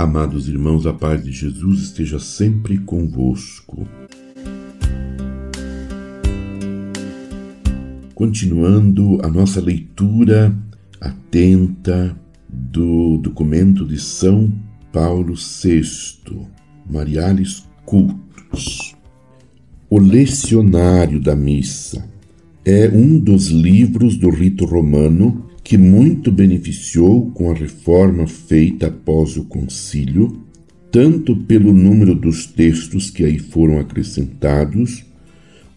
Amados irmãos, a paz de Jesus esteja sempre convosco. Continuando a nossa leitura atenta do documento de São Paulo VI, Mariales Cultos. O Lecionário da Missa é um dos livros do rito romano que muito beneficiou com a reforma feita após o concílio, tanto pelo número dos textos que aí foram acrescentados,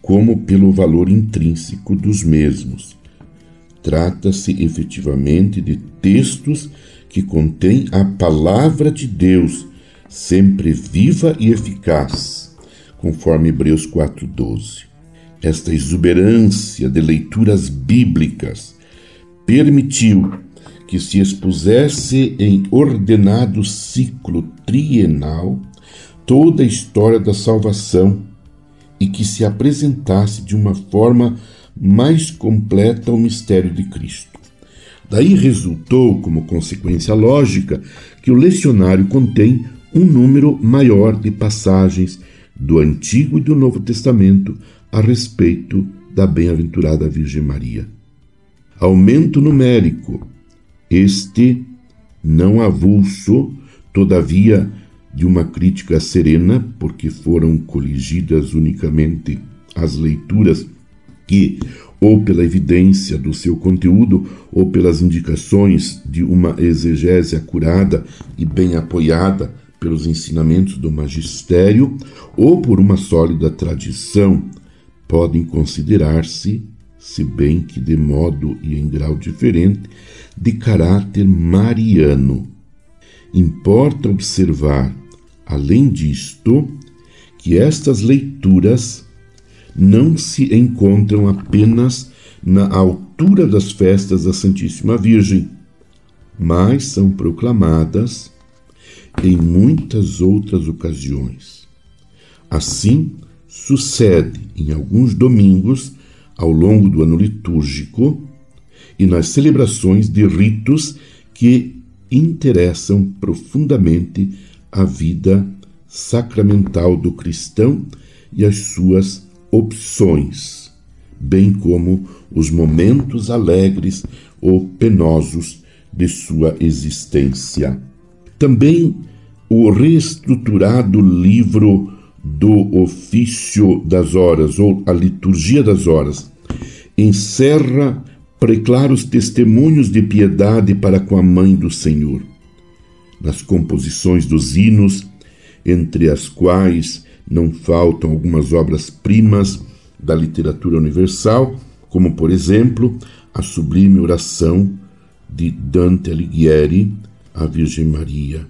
como pelo valor intrínseco dos mesmos. Trata-se efetivamente de textos que contêm a palavra de Deus, sempre viva e eficaz, conforme Hebreus 4:12. Esta exuberância de leituras bíblicas permitiu que se expusesse em ordenado ciclo trienal toda a história da salvação e que se apresentasse de uma forma mais completa o mistério de Cristo. Daí resultou, como consequência lógica, que o lecionário contém um número maior de passagens do Antigo e do Novo Testamento a respeito da bem-aventurada Virgem Maria. Aumento numérico, este não avulso, todavia, de uma crítica serena, porque foram coligidas unicamente as leituras que, ou pela evidência do seu conteúdo, ou pelas indicações de uma exegese acurada e bem apoiada pelos ensinamentos do magistério, ou por uma sólida tradição, podem considerar-se se bem que de modo e em grau diferente, de caráter mariano. Importa observar, além disto, que estas leituras não se encontram apenas na altura das festas da Santíssima Virgem, mas são proclamadas em muitas outras ocasiões. Assim, sucede em alguns domingos ao longo do ano litúrgico e nas celebrações de ritos que interessam profundamente a vida sacramental do cristão e as suas opções, bem como os momentos alegres ou penosos de sua existência. Também o reestruturado livro do ofício das horas, ou a liturgia das horas, encerra preclaros testemunhos de piedade para com a mãe do Senhor. Nas composições dos hinos, entre as quais não faltam algumas obras-primas da literatura universal, como, por exemplo, a sublime oração de Dante Alighieri à Virgem Maria.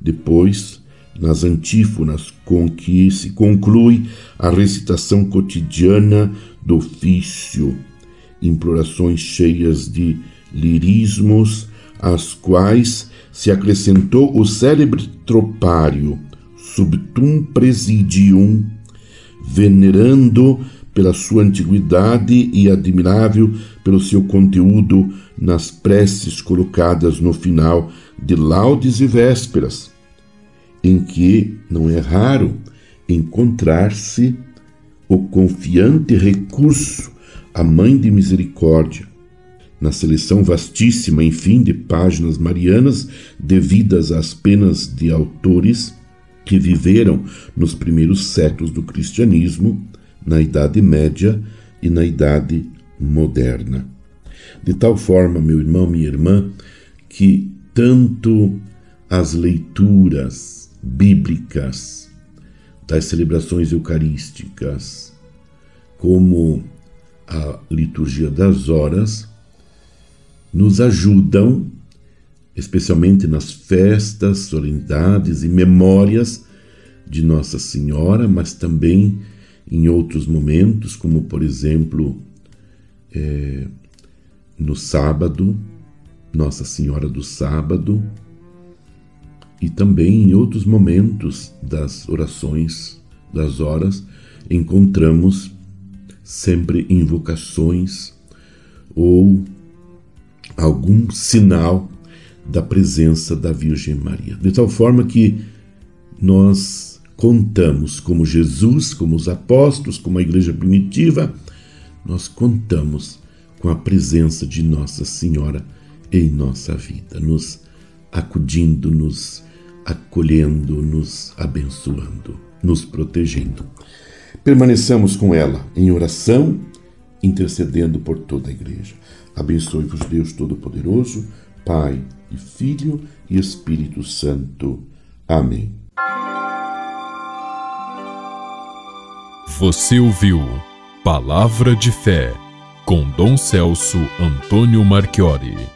Depois, nas antífonas com que se conclui a recitação cotidiana do ofício, implorações cheias de lirismos, às quais se acrescentou o célebre tropário Subtum Presidium, venerando pela sua antiguidade e admirável pelo seu conteúdo nas preces colocadas no final de laudes e vésperas em que não é raro encontrar-se o confiante recurso à Mãe de Misericórdia, na seleção vastíssima, enfim, de páginas marianas devidas às penas de autores que viveram nos primeiros séculos do cristianismo, na Idade Média e na Idade Moderna. De tal forma, meu irmão, minha irmã, que tanto as leituras, bíblicas das celebrações eucarísticas, como a liturgia das horas, nos ajudam, especialmente nas festas, solenidades e memórias de Nossa Senhora, mas também em outros momentos, como por exemplo é, no sábado, Nossa Senhora do Sábado, e também em outros momentos das orações, das horas, encontramos sempre invocações ou algum sinal da presença da Virgem Maria. De tal forma que nós contamos, como Jesus, como os apóstolos, como a igreja primitiva, nós contamos com a presença de Nossa Senhora em nossa vida, nos acudindo, nos acolhendo, nos abençoando, nos protegendo. Permaneçamos com ela em oração, intercedendo por toda a igreja. Abençoe-vos, Deus Todo-Poderoso, Pai e Filho e Espírito Santo. Amém. Você ouviu Palavra de Fé com Dom Celso Antônio Marchiori.